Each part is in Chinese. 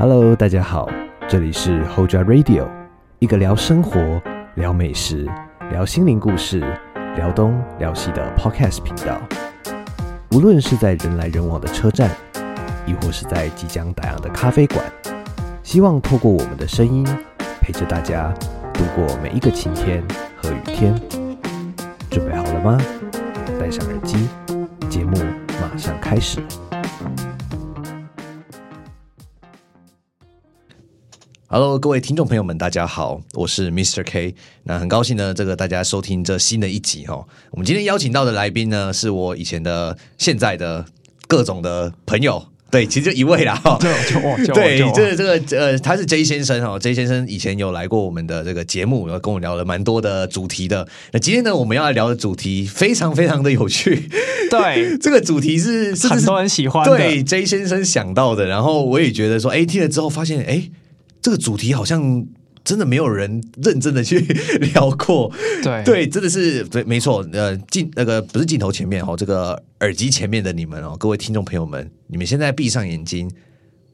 Hello，大家好，这里是 Hoja Radio，一个聊生活、聊美食、聊心灵故事、聊东聊西的 Podcast 频道。无论是在人来人往的车站，亦或是在即将打烊的咖啡馆，希望透过我们的声音，陪着大家度过每一个晴天和雨天。准备好了吗？戴上耳机，节目马上开始。Hello，各位听众朋友们，大家好，我是 Mr. K。那很高兴呢，这个大家收听这新的一集哈。我们今天邀请到的来宾呢，是我以前的、现在的各种的朋友。对，其实就一位啦哈。对，这个这个呃，他是 J 先生哈。J 先生以前有来过我们的这个节目，然后跟我聊了蛮多的主题的。那今天呢，我们要来聊的主题非常非常的有趣。对，这个主题是很多人喜欢。对，J 先生想到的，然后我也觉得说，哎，听了之后发现，哎。这个主题好像真的没有人认真的去 聊过，对对，真的是对，没错。呃，镜那个不是镜头前面哦，这个耳机前面的你们哦，各位听众朋友们，你们现在闭上眼睛，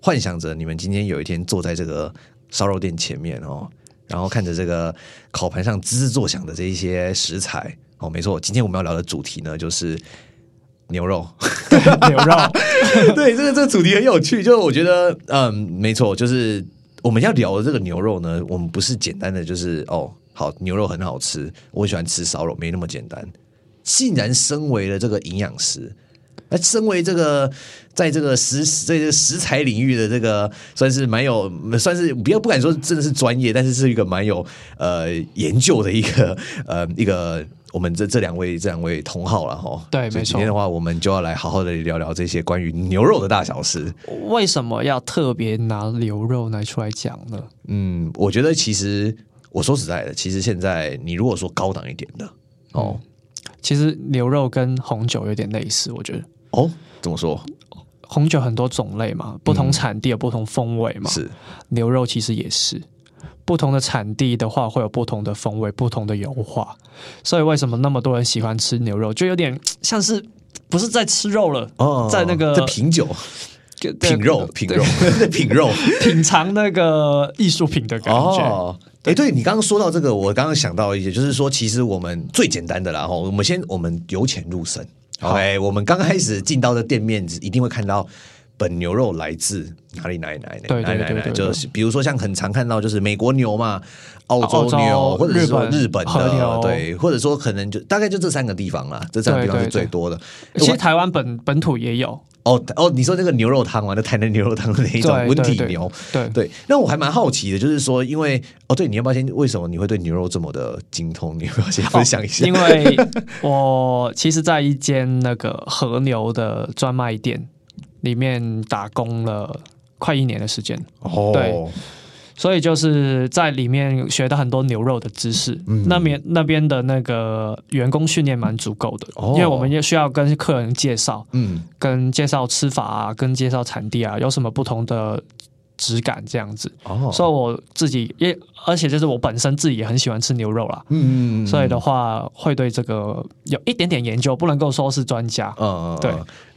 幻想着你们今天有一天坐在这个烧肉店前面哦，然后看着这个烤盘上滋滋作响的这一些食材哦，没错，今天我们要聊的主题呢就是牛肉，牛肉，对，这个这个主题很有趣，就是我觉得，嗯，没错，就是。我们要聊的这个牛肉呢，我们不是简单的就是哦，好牛肉很好吃，我喜欢吃烧肉，没那么简单。竟然身为了这个营养师，那身为这个在这个食在这个食材领域的这个，算是蛮有，算是不要不敢说真的是专业，但是是一个蛮有呃研究的一个呃一个。我们这这两位这两位同好了哈，对，没错。今天的话，我们就要来好好的聊聊这些关于牛肉的大小事。为什么要特别拿牛肉来出来讲呢？嗯，我觉得其实我说实在的，其实现在你如果说高档一点的哦，其实牛肉跟红酒有点类似，我觉得。哦，怎么说？红酒很多种类嘛，不同产地有不同风味嘛。是，牛肉其实也是。不同的产地的话，会有不同的风味、不同的油画，所以为什么那么多人喜欢吃牛肉，就有点 像是不是在吃肉了，哦在那个在品酒、品肉、品肉、品肉、品尝那个艺术品的感觉。哎，对。你刚刚说到这个，我刚刚想到一些，就是说，其实我们最简单的啦，哈，我们先我们由浅入深，OK，我们刚开始进到的店面，一定会看到。本牛肉来自哪里？哪里？哪里？哪里？哪里？就是比如说，像很常看到，就是美国牛嘛，澳洲牛，或者是说日本的，对，或者说可能就大概就这三个地方啦，这三个地方是最多的。其实台湾本本土也有。哦哦，你说那个牛肉汤嘛，那台南牛肉汤的那一种温体牛，对对。那我还蛮好奇的，就是说，因为哦，对，你要不要先？为什么你会对牛肉这么的精通？你要不要先分享一下？因为我其实在一间那个和牛的专卖店。里面打工了快一年的时间，哦。对，所以就是在里面学到很多牛肉的知识。嗯。那边那边的那个员工训练蛮足够的，哦。因为我们也需要跟客人介绍，嗯，跟介绍吃法啊，跟介绍产地啊，有什么不同的。质感这样子，所以我自己也，而且就是我本身自己也很喜欢吃牛肉啦，嗯嗯，所以的话会对这个有一点点研究，不能够说是专家，嗯嗯，对，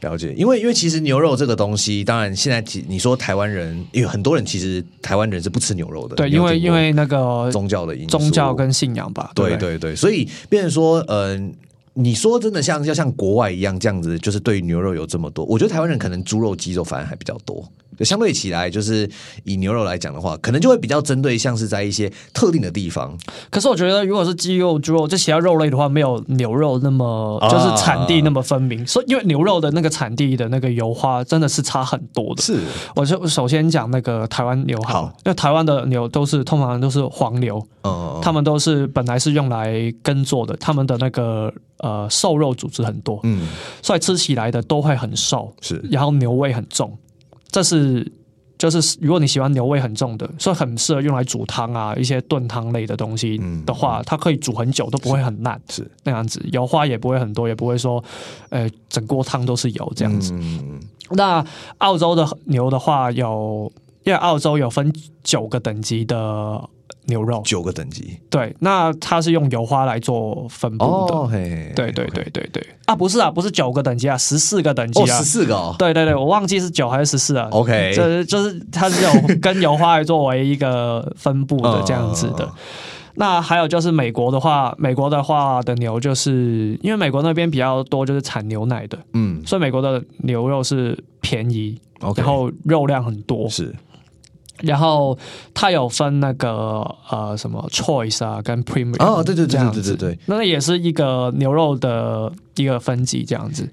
了解，因为因为其实牛肉这个东西，当然现在你说台湾人，因为很多人其实台湾人是不吃牛肉的，对，因为因为那个宗教的因素，宗教跟信仰吧，对对？对，所以变成说，嗯。你说真的像要像国外一样这样子，就是对牛肉有这么多，我觉得台湾人可能猪肉、鸡肉反而还比较多。就相对起来，就是以牛肉来讲的话，可能就会比较针对像是在一些特定的地方。可是我觉得，如果是鸡肉、猪肉这其他肉类的话，没有牛肉那么就是产地那么分明。所以，因为牛肉的那个产地的那个油花真的是差很多的。是，我就首先讲那个台湾牛好，因为台湾的牛都是通常都是黄牛，嗯，他们都是本来是用来耕作的，他们的那个。呃，瘦肉组织很多，嗯，所以吃起来的都会很瘦，是，然后牛味很重，这是就是如果你喜欢牛味很重的，所以很适合用来煮汤啊，一些炖汤类的东西的话，它可以煮很久都不会很烂，是。那样子，油花也不会很多，也不会说，呃，整锅汤都是油这样子。那澳洲的牛的话，有因为澳洲有分九个等级的。牛肉，九个等级。对，那它是用油花来做分布的。哦，嘿，对对对对对啊，不是啊，不是九个等级啊，十四个等级啊，十四个哦。对对对，我忘记是九还是十四啊。OK，这就是它是有跟油花来作为一个分布的这样子的。那还有就是美国的话，美国的话的牛就是因为美国那边比较多就是产牛奶的，嗯，所以美国的牛肉是便宜，然后肉量很多，是。然后它有分那个呃什么 choice 啊跟 premium 哦，对对对对对对对，那也是一个牛肉的一个分级这样子。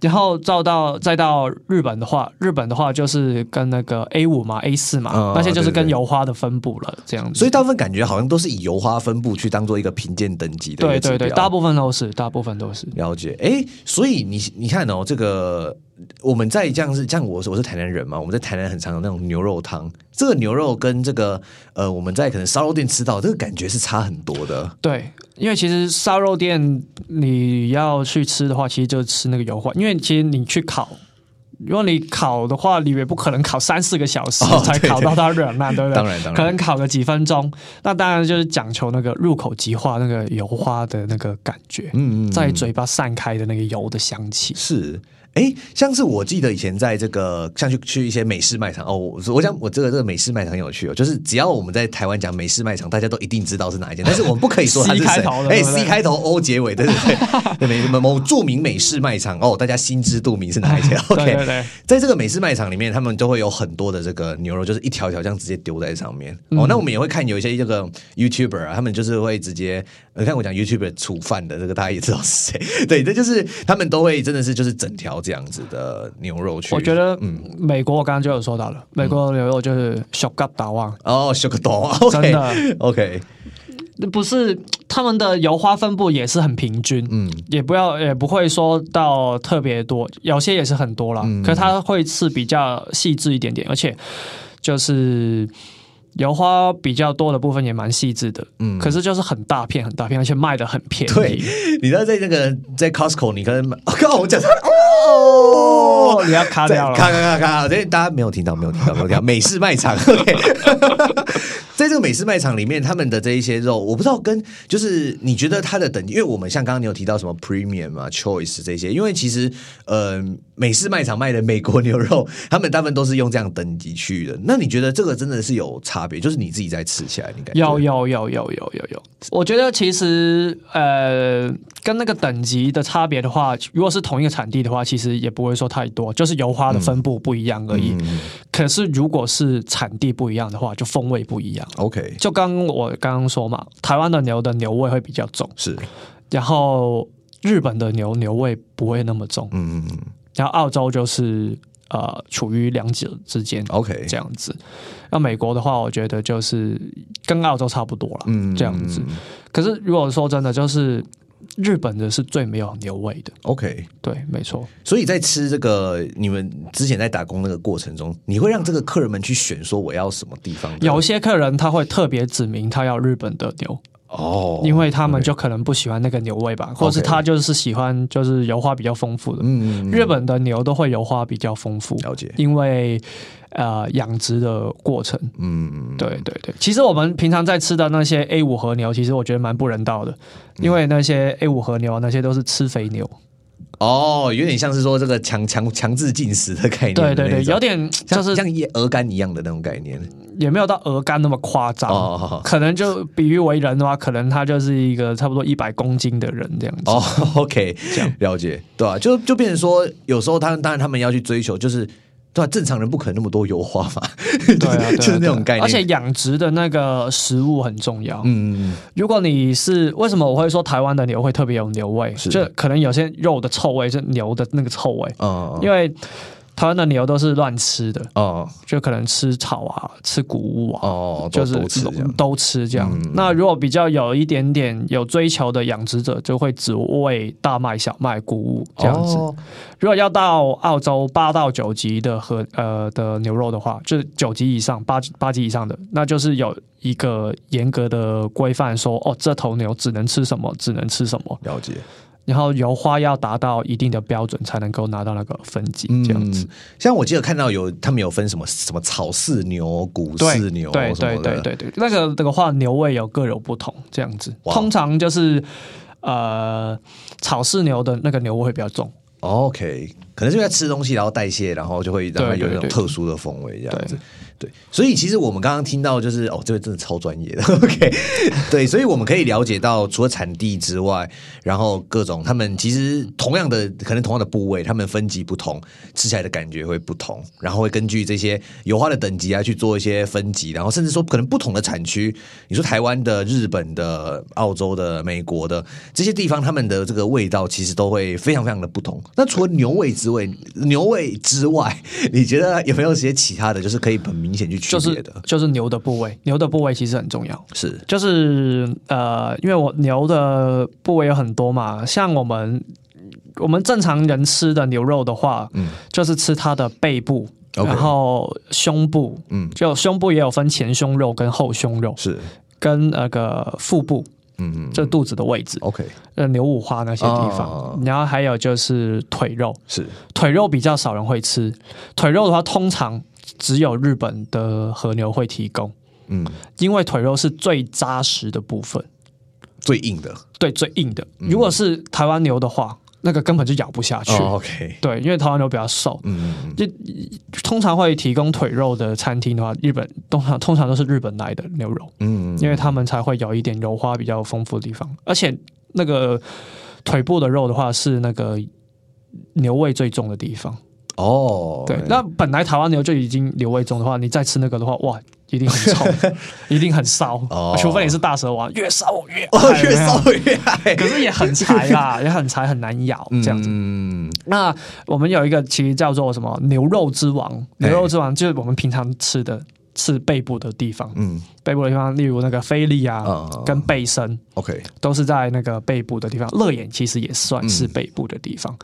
然后照到再到日本的话，日本的话就是跟那个 A 五嘛、A 四嘛，那些就是跟油花的分布了，这样子。所以大部分感觉好像都是以油花分布去当做一个评鉴等级的。对对对，大部分都是，大部分都是。了解，哎，所以你你看哦，这个。我们在这样是像我我是台南人嘛，我们在台南很常有那种牛肉汤，这个牛肉跟这个呃我们在可能烧肉店吃到这个感觉是差很多的。对，因为其实烧肉店你要去吃的话，其实就吃那个油花，因为其实你去烤，如果你烤的话，你也不可能烤三四个小时才烤到它软烂，对不对？当然，当然，可能烤个几分钟，那当然就是讲求那个入口即化那个油花的那个感觉，嗯嗯，在嘴巴散开的那个油的香气。是。哎，像是我记得以前在这个像去去一些美式卖场哦，我我想我这个这个美式卖场很有趣哦，就是只要我们在台湾讲美式卖场，大家都一定知道是哪一间，但是我们不可以说它是 谁。哎，C 开头 O 结尾，对对对，对某某著名美式卖场哦，大家心知肚明是哪一间。OK，在这个美式卖场里面，他们都会有很多的这个牛肉，就是一条条这样直接丢在上面。哦，那我们也会看有一些这个 YouTuber 啊，他们就是会直接，你看我讲 YouTuber 煮饭的这个，大家也知道是谁。对，这就是他们都会真的是就是整条这样子的。牛肉去，我觉得，嗯，美国我刚刚就有说到了，美国牛肉就是小个大旺哦，小个大旺，真的，OK，不是他们的油花分布也是很平均，嗯，也不要也不会说到特别多，有些也是很多了，可是它会是比较细致一点点，而且就是。油花比较多的部分也蛮细致的，嗯，可是就是很大片很大片，而且卖的很便宜。对，你知道在那个在 Costco，你可能刚好我讲哦，你要卡掉了，卡卡卡卡，这大家没有听到，没有听到，没有听到。美式卖场，OK，在这个美式卖场里面，他们的这一些肉，我不知道跟就是你觉得它的等级，因为我们像刚刚你有提到什么 Premium 啊、Choice 这些，因为其实呃，美式卖场卖的美国牛肉，他们大部分都是用这样等级去的。那你觉得这个真的是有差？差别就是你自己在吃起来，你感觉有有有有有有有。我觉得其实呃，跟那个等级的差别的话，如果是同一个产地的话，其实也不会说太多，就是油花的分布不一样而已。可是如果是产地不一样的话，就风味不一样。OK，就刚我刚刚说嘛，台湾的牛的牛味会比较重，是。然后日本的牛牛味不会那么重，嗯嗯嗯。然后澳洲就是。呃，处于两者之间，OK，这样子。那美国的话，我觉得就是跟澳洲差不多了，嗯，这样子。可是如果说真的，就是日本的是最没有牛味的，OK，对，没错。所以在吃这个，你们之前在打工那个过程中，你会让这个客人们去选说我要什么地方？有些客人他会特别指明他要日本的牛。哦，因为他们就可能不喜欢那个牛味吧，或者是他就是喜欢就是油花比较丰富的。嗯，日本的牛都会油花比较丰富，了解。因为呃养殖的过程，嗯，对对对。其实我们平常在吃的那些 A 五和牛，其实我觉得蛮不人道的，因为那些 A 五和牛那些都是吃肥牛。哦，有点像是说这个强强强制进食的概念，对对对，有点就是像鹅肝一样的那种概念。也没有到鹅肝那么夸张，可能就比喻为人的话，可能他就是一个差不多一百公斤的人这样子。哦，OK，这样了解，对吧？就就变成说，有时候他当然他们要去追求，就是对吧？正常人不可能那么多油花嘛，对啊，就是那种概念。而且养殖的那个食物很重要。嗯，如果你是为什么我会说台湾的牛会特别有牛味？就可能有些肉的臭味是牛的那个臭味。嗯，因为。台湾的牛都是乱吃的哦，就可能吃草啊，吃谷物啊，哦，就是都吃这样。那如果比较有一点点有追求的养殖者，就会只喂大麦、小麦、谷物这样子。如果要到澳洲八到九级的和呃的牛肉的话，就是九级以上、八八级以上的，那就是有一个严格的规范，说哦，这头牛只能吃什么，只能吃什么。了解。然后油花要达到一定的标准才能够拿到那个分级，这样子。像我记得看到有他们有分什么什么草饲牛、谷饲牛，对对对对对，那个那个话牛味有各有不同，这样子。通常就是呃草饲牛的那个牛味会比较重。OK，可能是因为吃东西然后代谢，然后就会让它有一种特殊的风味这样子。对，所以其实我们刚刚听到就是哦，这个真的超专业的。OK，对，所以我们可以了解到，除了产地之外，然后各种他们其实同样的，可能同样的部位，他们分级不同，吃起来的感觉会不同，然后会根据这些油花的等级啊去做一些分级，然后甚至说可能不同的产区，你说台湾的、日本的、澳洲的、美国的这些地方，他们的这个味道其实都会非常非常的不同。那除了牛味之外，牛味之外，你觉得有没有一些其他的就是可以很明？明显去区别的，就是牛的部位，牛的部位其实很重要。是，就是呃，因为我牛的部位有很多嘛，像我们我们正常人吃的牛肉的话，嗯，就是吃它的背部，然后胸部，嗯，就胸部也有分前胸肉跟后胸肉，是。跟那个腹部，嗯嗯，这肚子的位置，OK，呃，牛五花那些地方，然后还有就是腿肉，是。腿肉比较少人会吃，腿肉的话通常。只有日本的和牛会提供，嗯，因为腿肉是最扎实的部分，最硬的，对，最硬的。如果是台湾牛的话，那个根本就咬不下去。OK，对，因为台湾牛比较瘦，嗯嗯，就通常会提供腿肉的餐厅的话，日本通常通常都是日本来的牛肉，嗯，因为他们才会有一点油花比较丰富的地方，而且那个腿部的肉的话是那个牛味最重的地方。哦，对，那本来台湾牛就已经牛味重的话，你再吃那个的话，哇，一定很臭，一定很骚。哦，除非你是大蛇王，越烧越越烧越爱，可是也很柴啦，也很柴，很难咬这样子。嗯，那我们有一个其实叫做什么牛肉之王，牛肉之王就是我们平常吃的是背部的地方。嗯，背部的地方，例如那个菲力啊，跟背身，OK，都是在那个背部的地方。乐眼其实也算是背部的地方。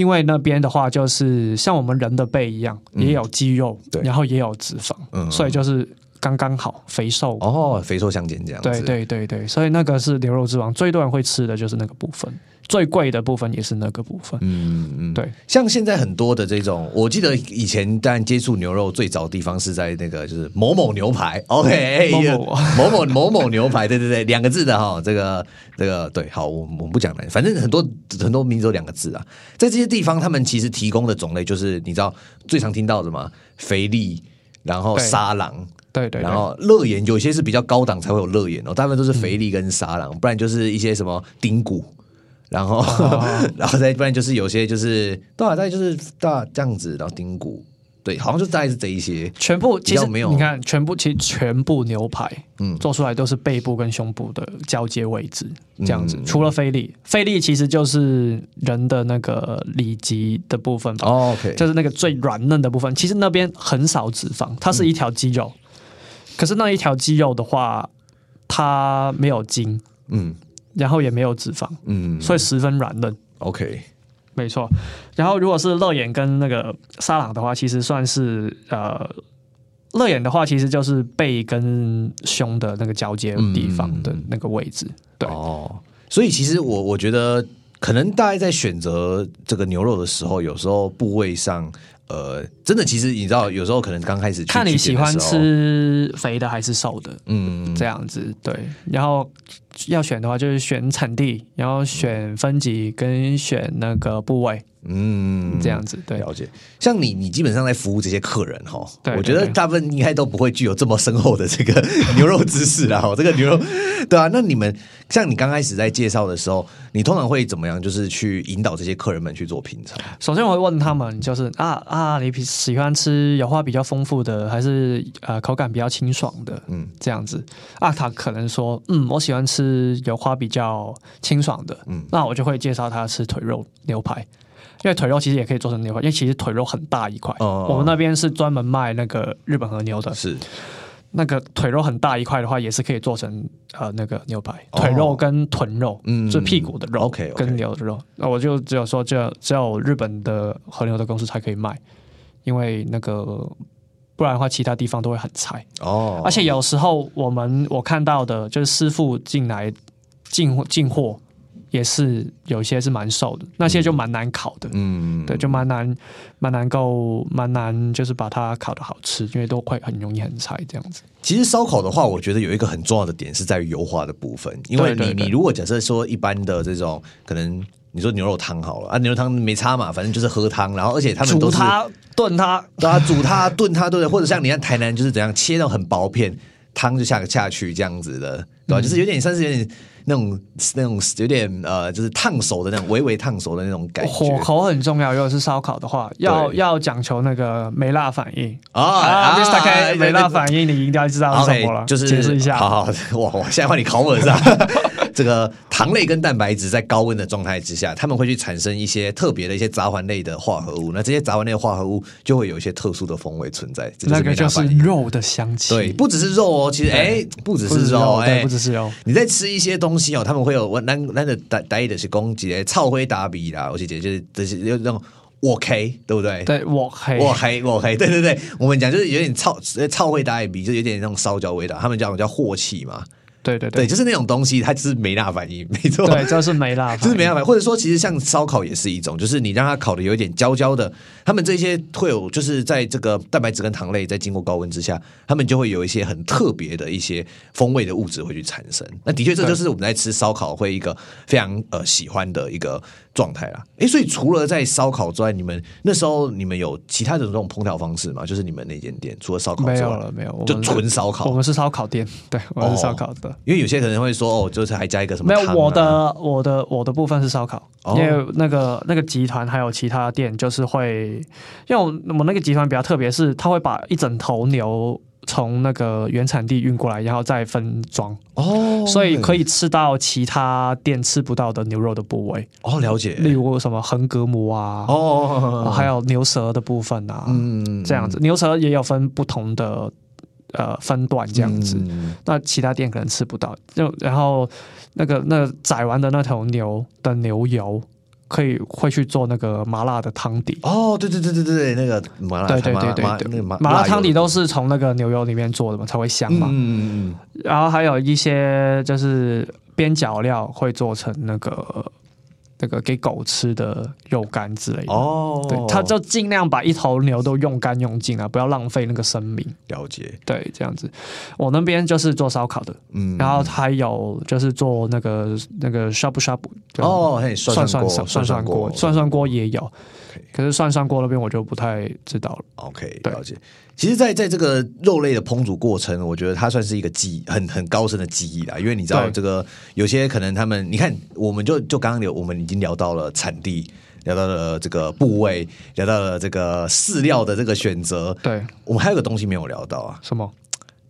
因为那边的话，就是像我们人的背一样，也有肌肉，然后也有脂肪，所以就是刚刚好肥瘦哦，肥瘦相间这样。对对对对，所以那个是牛肉之王，最多人会吃的就是那个部分。最贵的部分也是那个部分，嗯嗯，对。像现在很多的这种，我记得以前当然接触牛肉最早的地方是在那个就是某某牛排，OK，某某。某某牛排，对对对，两个字的哈，这个这个对，好，我我们不讲了，反正很多很多名字都两个字啊，在这些地方，他们其实提供的种类就是你知道最常听到的嘛，肥力，然后沙朗，对对，然后乐眼有些是比较高档才会有乐眼哦，大部分都是肥力跟沙朗，不然就是一些什么丁骨。然后，然后再不然就是有些就是多少再就是大这样子，然后丁骨，对，好像就大概是这一些，全部其实没有，你看全部其实全部牛排，嗯，做出来都是背部跟胸部的交接位置这样子，除了菲力，菲力其实就是人的那个里脊的部分吧，OK，就是那个最软嫩的部分，其实那边很少脂肪，它是一条肌肉，可是那一条肌肉的话，它没有筋，嗯。然后也没有脂肪，嗯，所以十分软嫩。OK，没错。然后如果是乐眼跟那个沙朗的话，其实算是呃，乐眼的话其实就是背跟胸的那个交接地方的那个位置。对哦，所以其实我我觉得，可能大家在选择这个牛肉的时候，有时候部位上。呃，真的，其实你知道，有时候可能刚开始看你喜欢吃肥的还是瘦的，嗯，这样子对。然后要选的话，就是选产地，然后选分级跟选那个部位。嗯，这样子对，了解。像你，你基本上在服务这些客人哈，我觉得大部分应该都不会具有这么深厚的这个 牛肉知识啦。哈，这个牛肉，对啊。那你们像你刚开始在介绍的时候，你通常会怎么样？就是去引导这些客人们去做品尝。首先我会问他们，就是啊啊，你喜欢吃油花比较丰富的，还是呃口感比较清爽的？嗯，这样子啊，他可能说，嗯，我喜欢吃油花比较清爽的。嗯，那我就会介绍他吃腿肉牛排。因为腿肉其实也可以做成牛排，因为其实腿肉很大一块。哦我们那边是专门卖那个日本和牛的，是那个腿肉很大一块的话，也是可以做成呃那个牛排。腿肉跟臀肉，嗯，是屁股的肉跟牛的肉。那我就只有说，只有只有日本的和牛的公司才可以卖，因为那个不然的话，其他地方都会很柴哦。而且有时候我们我看到的就是师傅进来进进货。也是有些是蛮瘦的，那些就蛮难烤的。嗯，对，就蛮难，蛮难够，蛮难，就是把它烤的好吃，因为都会很容易很柴这样子。其实烧烤的话，我觉得有一个很重要的点是在于油化的部分，因为你你如果假设说一般的这种可能。你说牛肉汤好了啊，牛肉汤没差嘛，反正就是喝汤，然后而且他们都是煮它、炖它，对啊，煮它、炖它，对不对？或者像你看台南就是怎样切那种很薄片，汤就下下去这样子的，对吧？就是有点算是有点。那种那种有点呃，就是烫熟的那种，微微烫熟的那种感觉。火候很重要，如果是烧烤的话，要要讲求那个梅辣反应啊。Mr. K，梅辣反应，你应该知道是什么了，就是解释一下。好好，我我，现在换你考我是吧？这个糖类跟蛋白质在高温的状态之下，他们会去产生一些特别的一些杂环类的化合物。那这些杂环类的化合物就会有一些特殊的风味存在。那个就是肉的香气。对，不只是肉哦，其实哎，不只是肉，哎，不只是肉。你在吃一些东西哦，他们会有我那那的带带的是攻击的超灰打比啦，我姐姐就是这些有那种我黑，对不对？对，我黑，我黑，我黑，对对对，我们讲就是有点超超灰打比，就有点那种烧焦味道，他们叫叫镬气嘛。对对对，就是那种东西，它就是没辣反应，没错。对，就是没辣，就是没辣反应。或者说，其实像烧烤也是一种，就是你让它烤的有一点焦焦的，他们这些会有，就是在这个蛋白质跟糖类在经过高温之下，他们就会有一些很特别的一些风味的物质会去产生。那的确，这就是我们在吃烧烤会一个非常呃喜欢的一个。状态啦，哎，所以除了在烧烤之外，你们那时候你们有其他的这种烹调方式吗？就是你们那间店除了烧烤没有了，没有，就纯烧烤。我们是烧烤店，对，我们是烧烤的。因为有些可能会说，哦，就是还加一个什么？没有，我的我的我的部分是烧烤，因为那个那个集团还有其他店，就是会，因为我我那个集团比较特别，是他会把一整头牛。从那个原产地运过来，然后再分装哦，所以可以吃到其他店吃不到的牛肉的部位哦。了解，例如什么横膈膜啊，哦，还有牛舌的部分啊，嗯，这样子，牛舌也有分不同的呃分段这样子。那其他店可能吃不到，就然后那个那宰完的那头牛的牛油。可以会去做那个麻辣的汤底哦，对对对对对，那个麻辣对对对对麻辣汤底都是从那个牛油里面做的嘛，才会香嘛。嗯嗯嗯。然后还有一些就是边角料会做成那个。那个给狗吃的肉干之类的哦，对，他就尽量把一头牛都用干用尽啊，不要浪费那个生命。了解，对，这样子。我那边就是做烧烤的，嗯，然后还有就是做那个那个 s h a b 哦，嘿，涮涮涮涮锅，涮涮锅也有。可是涮上锅那边我就不太知道了。OK，了解。其实，在在这个肉类的烹煮过程，我觉得它算是一个技很很高深的技艺啦。因为你知道，这个有些可能他们，你看，我们就就刚刚聊，我们已经聊到了产地，聊到了这个部位，聊到了这个饲料的这个选择。对，我们还有个东西没有聊到啊，什么？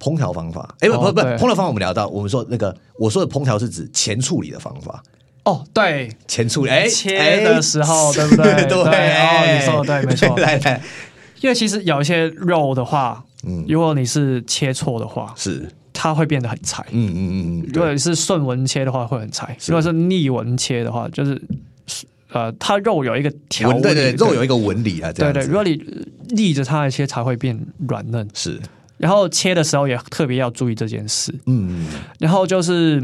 烹调方法？哎，不不不，烹调方法我们聊到，我们说那个我说的烹调是指前处理的方法。哦，对，前处理，哎，切的时候，对不对？对，哦，你说的对，没错。来来，因为其实有一些肉的话，嗯，如果你是切错的话，是它会变得很柴。嗯嗯嗯嗯，如果是顺纹切的话，会很柴；如果是逆纹切的话，就是呃，它肉有一个条，对对，肉有一个纹理啊，对对。如果你逆着它来切，才会变软嫩。是，然后切的时候也特别要注意这件事。嗯，然后就是。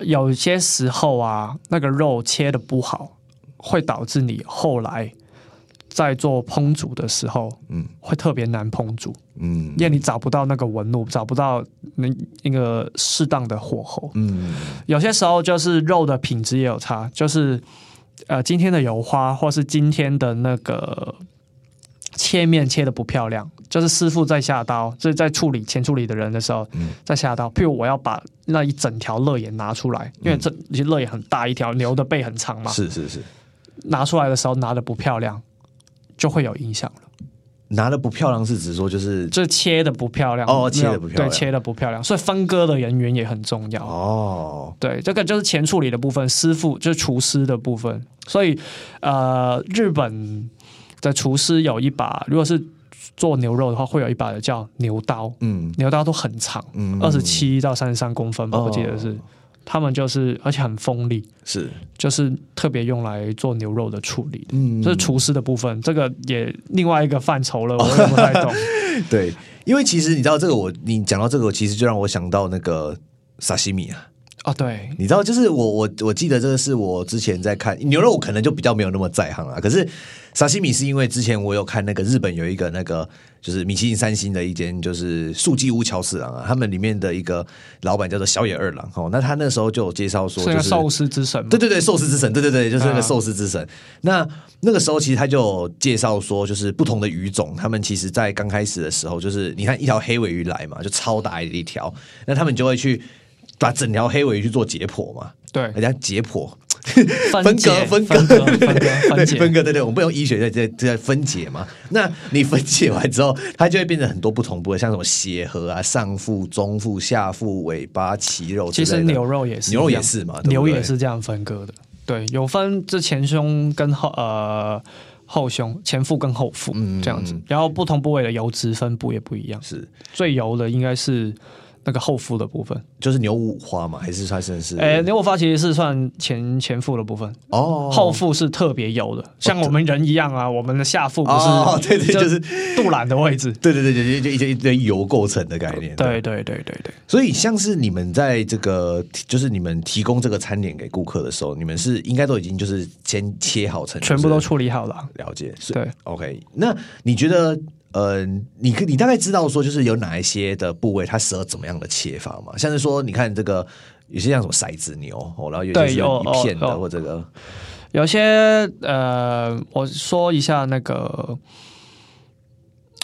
有些时候啊，那个肉切的不好，会导致你后来在做烹煮的时候，嗯，会特别难烹煮，嗯，因为你找不到那个纹路，找不到那那个适当的火候，嗯，有些时候就是肉的品质也有差，就是呃，今天的油花，或是今天的那个。切面切的不漂亮，就是师傅在下刀，就是在处理前处理的人的时候，在下刀。譬如我要把那一整条肋眼拿出来，因为这肋眼很大一条，牛的背很长嘛。是是是，拿出来的时候拿的不漂亮，就会有影响了。拿的不漂亮是指说就是就是切的不漂亮哦，切的不漂亮，对，切的不漂亮。所以分割的人员也很重要哦。对，这个就是前处理的部分，师傅就是厨师的部分。所以呃，日本。的厨师有一把，如果是做牛肉的话，会有一把叫牛刀。嗯，牛刀都很长，嗯，二十七到三十三公分吧，我记得是。他们就是，而且很锋利，是，就是特别用来做牛肉的处理的。嗯，这是厨师的部分，这个也另外一个范畴了，我也不太懂。对，因为其实你知道这个，我你讲到这个，其实就让我想到那个沙西米啊。哦，对，你知道，就是我我我记得这个是我之前在看牛肉，我可能就比较没有那么在行啊。可是沙西米是因为之前我有看那个日本有一个那个就是米其林三星的一间就是素记屋乔四郎啊，他们里面的一个老板叫做小野二郎哦，那他那时候就有介绍说，就是寿司之神，对对对，寿司之神，对对对，就是那个寿司之神。那那个时候其实他就介绍说，就是不同的鱼种，他们其实在刚开始的时候，就是你看一条黑尾鱼来嘛，就超大的一条，那他们就会去。把整条黑尾鱼去做解剖嘛？对，人家解剖分割分割分割分割，对对，我们不用医学在在在分解嘛？那你分解完之后，它就会变成很多不同部位，像什么血核啊、上腹、中腹、下腹、尾巴、脐肉。其实牛肉也是，牛肉也是嘛，牛也是这样分割的。对，有分这前胸跟后呃后胸，前腹跟后腹这样子，然后不同部位的油脂分布也不一样。是最油的应该是。那个后腹的部分就是牛五花嘛，还是它算是？哎，牛五花其实是算前前腹的部分哦，后腹是特别油的，像我们人一样啊，我们的下腹不是？哦，对对，就是肚腩的位置。对对对，就就一一堆油构成的概念。对对对对对。所以像是你们在这个，就是你们提供这个餐点给顾客的时候，你们是应该都已经就是先切好成，全部都处理好了。了解，对，OK。那你觉得？呃，你可你大概知道说，就是有哪一些的部位它适合怎么样的切法嘛？像是说，你看这个有些像什么骰子牛，哦，然后有些是一片的，或这个有些呃，我说一下那个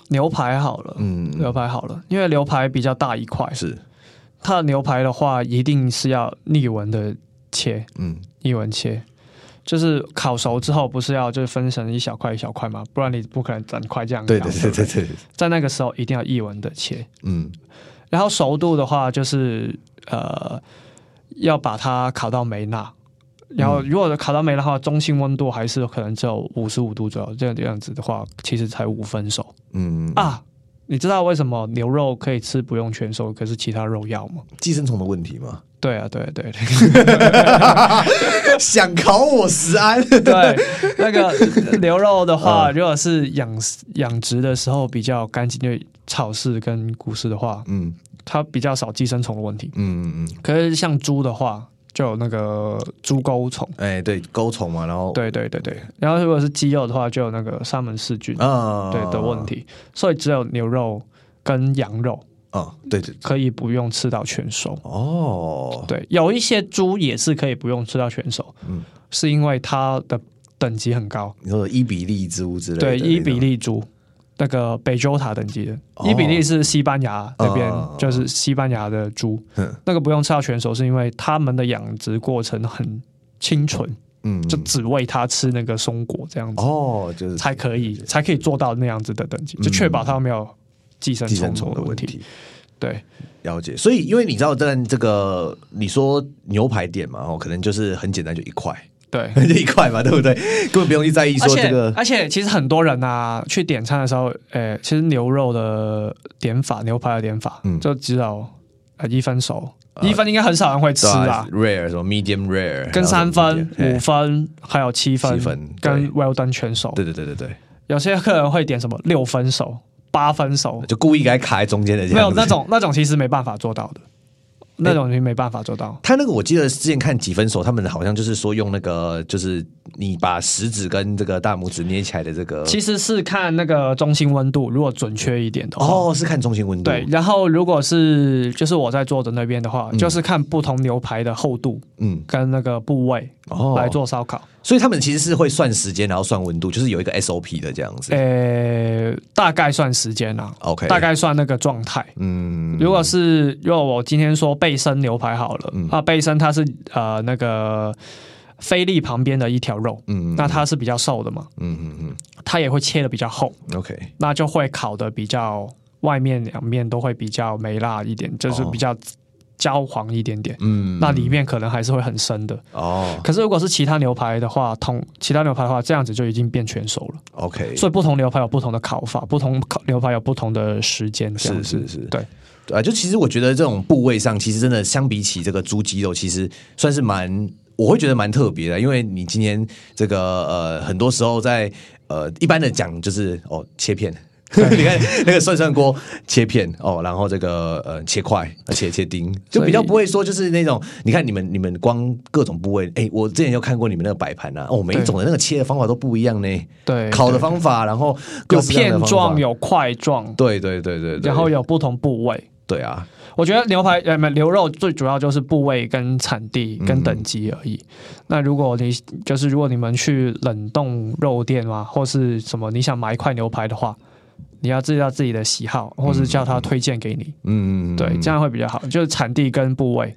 牛排好了，嗯，牛排好了，因为牛排比较大一块，是它的牛排的话，一定是要逆纹的切，嗯，逆纹切。就是烤熟之后，不是要就是分成一小块一小块嘛？不然你不可能整块这样。对对对对对，在那个时候一定要一文的切。嗯，然后熟度的话，就是呃要把它烤到没辣。然后如果烤到没辣的话，中性温度还是可能只有五十五度左右。这样这样子的话，其实才五分熟。嗯啊，你知道为什么牛肉可以吃不用全熟，可是其他肉要吗？寄生虫的问题吗？对啊，对对，想考我食安。对，那个牛肉的话，如果是养养殖的时候比较干净，就草饲跟谷饲的话，嗯，它比较少寄生虫的问题。嗯嗯嗯。可是像猪的话，就有那个猪钩虫。哎，对，钩虫嘛，然后对对对对，然后如果是鸡肉的话，就有那个沙门氏菌啊，对的问题。所以只有牛肉跟羊肉。啊，对对，可以不用吃到全熟。哦。对，有一些猪也是可以不用吃到全熟，嗯，是因为它的等级很高。你说伊比利猪之类的，对，伊比利猪那个北周塔等级的，伊比利是西班牙那边，就是西班牙的猪，那个不用吃到全熟，是因为他们的养殖过程很清纯，嗯，就只喂它吃那个松果这样子，哦，就是。才可以才可以做到那样子的等级，就确保它没有。寄生虫的问题，对，了解。所以，因为你知道，在这个你说牛排店嘛，哦，可能就是很简单，就一块，对，就一块嘛，对不对？根本不用去在意说这个。而且，其实很多人啊，去点餐的时候，诶，其实牛肉的点法，牛排的点法，嗯，就只有呃一分熟，一分应该很少人会吃啊，rare 什么 medium rare，跟三分、五分，还有七分，七分跟 well done 全熟。对对对对对，有些客人会点什么六分熟。八分熟就故意给它卡在中间的，没有那种那种其实没办法做到的。那种你没办法做到。他那个我记得之前看几分熟，他们好像就是说用那个，就是你把食指跟这个大拇指捏起来的这个，其实是看那个中心温度，如果准确一点的话，哦，是看中心温度。对，然后如果是就是我在做的那边的话，就是看不同牛排的厚度，嗯，跟那个部位哦。来做烧烤。所以他们其实是会算时间，然后算温度，就是有一个 SOP 的这样子。呃，大概算时间啊，OK，大概算那个状态。嗯，如果是如果我今天说背身牛排好了，啊，背身它是呃那个菲力旁边的一条肉，嗯，那它是比较瘦的嘛，嗯嗯嗯，它也会切的比较厚，OK，那就会烤的比较外面两面都会比较没辣一点，就是比较。焦黄一点点，嗯，那里面可能还是会很深的哦。可是如果是其他牛排的话，同其他牛排的话，这样子就已经变全熟了。OK，所以不同牛排有不同的烤法，不同烤牛排有不同的时间。是是是，对，啊，就其实我觉得这种部位上，其实真的相比起这个猪肌肉，其实算是蛮，我会觉得蛮特别的。因为你今天这个呃，很多时候在呃一般的讲就是哦切片。你看那个涮涮锅切片哦，然后这个呃切块，切切丁，就比较不会说就是那种，你看你们你们光各种部位，哎，我之前就看过你们那个摆盘啊，哦，每一种的那个切的方法都不一样呢，对，烤的方法，然后有片状有块状，对对对对，然后有不同部位，对啊。我觉得牛排呃，牛肉最主要就是部位跟产地跟等级而已。那如果你就是如果你们去冷冻肉店啊，或是什么，你想买一块牛排的话，你要知道自己的喜好，或是叫他推荐给你。嗯嗯，对，这样会比较好。就是产地跟部位，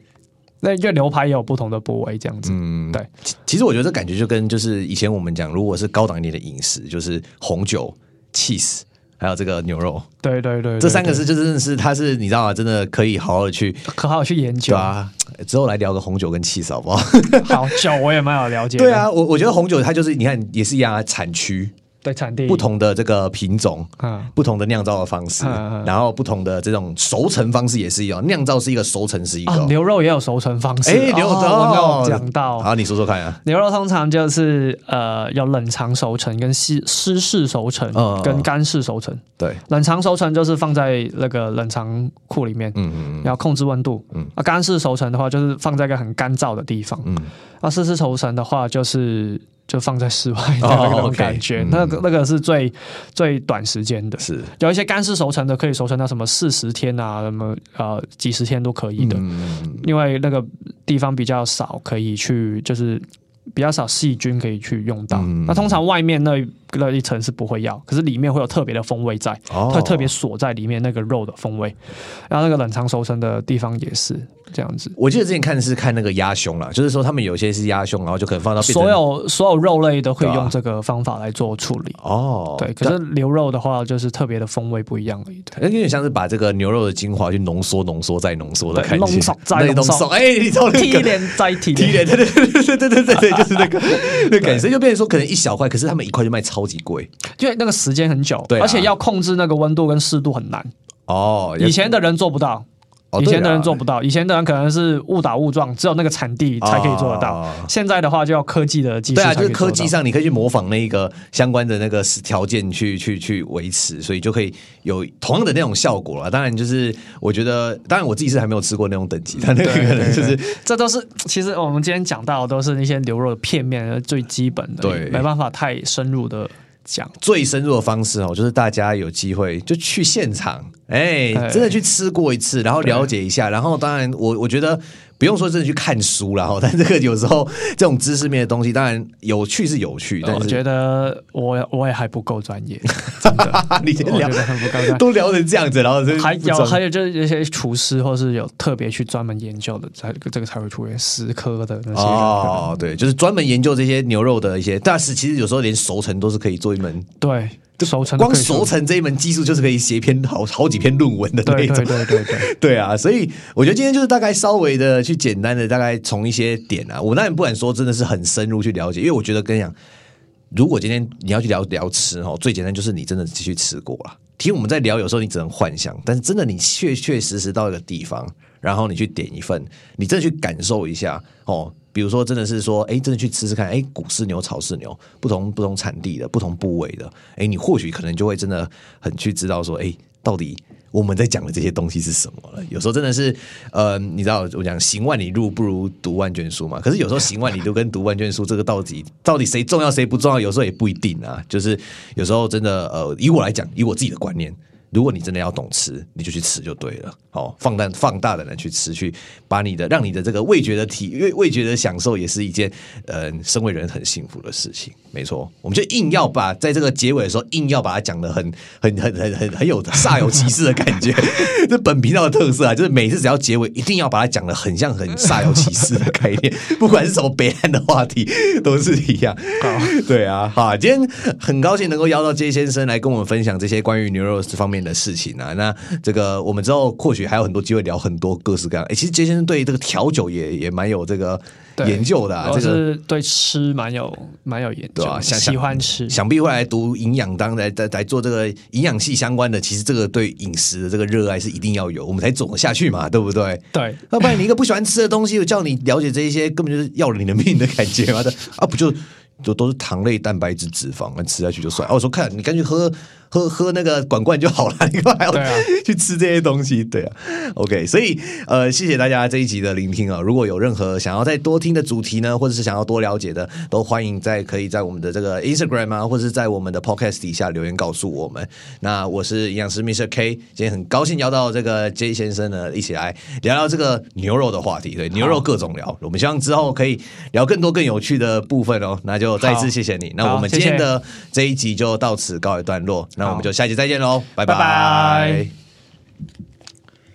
那因为牛排也有不同的部位，这样子。嗯，对。其实我觉得这感觉就跟就是以前我们讲，如果是高档一点的饮食，就是红酒、cheese。还有这个牛肉，对对对，这三个是就真的是，它是你知道吗？真的可以好好的去，可好好去研究啊。之后来聊个红酒跟 cheese 好不好？好酒我也蛮有了解。对啊，我我觉得红酒它就是你看也是一样啊，产区。对产地不同的这个品种，啊，不同的酿造的方式，然后不同的这种熟成方式也是一样。酿造是一个，熟成是一个。牛肉也有熟成方式。哎，牛肉讲到，好，你说说看啊。牛肉通常就是呃，有冷藏熟成、跟湿湿式熟成、跟干式熟成。对，冷藏熟成就是放在那个冷藏库里面，嗯嗯，要控制温度。嗯，啊，干式熟成的话就是放在一个很干燥的地方。嗯，啊，湿式熟成的话就是。就放在室外的那种感觉，那个那个是最最短时间的，是。有一些干湿熟成的，可以熟成到什么四十天啊，什么呃几十天都可以的，因为那个地方比较少，可以去就是比较少细菌可以去用到。那通常外面那隔了一层是不会要，可是里面会有特别的风味在，它特别锁在里面那个肉的风味，然后那个冷藏储身的地方也是这样子。我记得之前看是看那个鸭胸了，就是说他们有些是鸭胸，然后就可能放到所有所有肉类都会用这个方法来做处理哦。对，可是牛肉的话就是特别的风味不一样的一那，有点像是把这个牛肉的精华去浓缩、浓缩再浓缩的感觉，再浓缩，哎，你懂那个？提连再提连，对对对对对对，就是那个那感觉，就变成说可能一小块，可是他们一块就卖超。级贵，因为那个时间很久，对，而且要控制那个温度跟湿度很难哦。以前的人做不到。以前的人做不到，以前的人可能是误打误撞，只有那个产地才可以做得到。现在的话，就要科技的技术。对啊，就是科技上，你可以去模仿那个相关的那个条件去去去维持，所以就可以有同样的那种效果了。当然，就是我觉得，当然我自己是还没有吃过那种等级，但那个可能就是这都是其实我们今天讲到的都是那些牛肉的片面最基本的，对，没办法太深入的。讲最深入的方式哦，就是大家有机会就去现场，哎，真的去吃过一次，然后了解一下，然后当然我我觉得。不用说真的去看书了哈，但这个有时候这种知识面的东西，当然有趣是有趣，但我觉得我我也还不够专业，你聊。的很不够，都聊成这样子，然后还有还有就是一些厨师或是有特别去专门研究的，才这个才会出现食科的那些哦，对，就是专门研究这些牛肉的一些，但是其实有时候连熟成都是可以做一门对。熟成光熟成这一门技术就是可以写篇好好几篇论文的那种，对对对对 对啊！所以我觉得今天就是大概稍微的去简单的大概从一些点啊，我当然不敢说真的是很深入去了解，因为我觉得跟你讲，如果今天你要去聊聊吃哦，最简单就是你真的去吃过了。听我们在聊，有时候你只能幻想，但是真的你确确实实到一个地方，然后你去点一份，你真的去感受一下哦。比如说，真的是说，哎，真的去吃吃看，哎，谷饲牛、草市牛，不同不同产地的、不同部位的，哎，你或许可能就会真的很去知道说，哎，到底我们在讲的这些东西是什么了。有时候真的是，呃，你知道我讲行万里路不如读万卷书嘛？可是有时候行万里路跟读万卷书，这个到底 到底谁重要谁不重要？有时候也不一定啊。就是有时候真的，呃，以我来讲，以我自己的观念。如果你真的要懂吃，你就去吃就对了。哦，放大放大的人去吃，去把你的让你的这个味觉的体味味觉的享受，也是一件呃，身为人很幸福的事情。没错，我们就硬要把在这个结尾的时候，硬要把它讲的很很很很很很有 煞有其事的感觉。这本频道的特色啊，就是每次只要结尾，一定要把它讲的很像很煞有其事的概念，不管是什么别岸的话题，都是一样。好对啊，好，今天很高兴能够邀到杰先生来跟我们分享这些关于牛肉这方面。的事情啊，那这个我们之后或许还有很多机会聊很多各式各样。哎，其实杰先生对这个调酒也也蛮有这个研究的，这个对吃蛮有蛮有研究啊，喜欢吃。想必未来读营养，当来来来做这个营养系相关的。其实这个对饮食的这个热爱是一定要有，我们才走得下去嘛，对不对？对，要不然你一个不喜欢吃的东西，我叫你了解这一些，根本就是要了你的命的感觉嘛的啊，不就？就都是糖类、蛋白质、脂肪，那吃下去就算。哦，我说看你干脆喝喝喝那个管罐就好了，你干嘛还要啊去吃这些东西？对啊，OK，所以呃，谢谢大家这一集的聆听啊。如果有任何想要再多听的主题呢，或者是想要多了解的，都欢迎在可以在我们的这个 Instagram 啊，或者是在我们的 Podcast 底下留言告诉我们。那我是营养师 Mr. K，今天很高兴邀到这个 J 先生呢，一起来聊聊这个牛肉的话题。对，牛肉各种聊，我们希望之后可以聊更多更有趣的部分哦。那就再一次谢谢你。那我们今天的这一集就到此告一段落，那我们就下期再见喽，拜。拜拜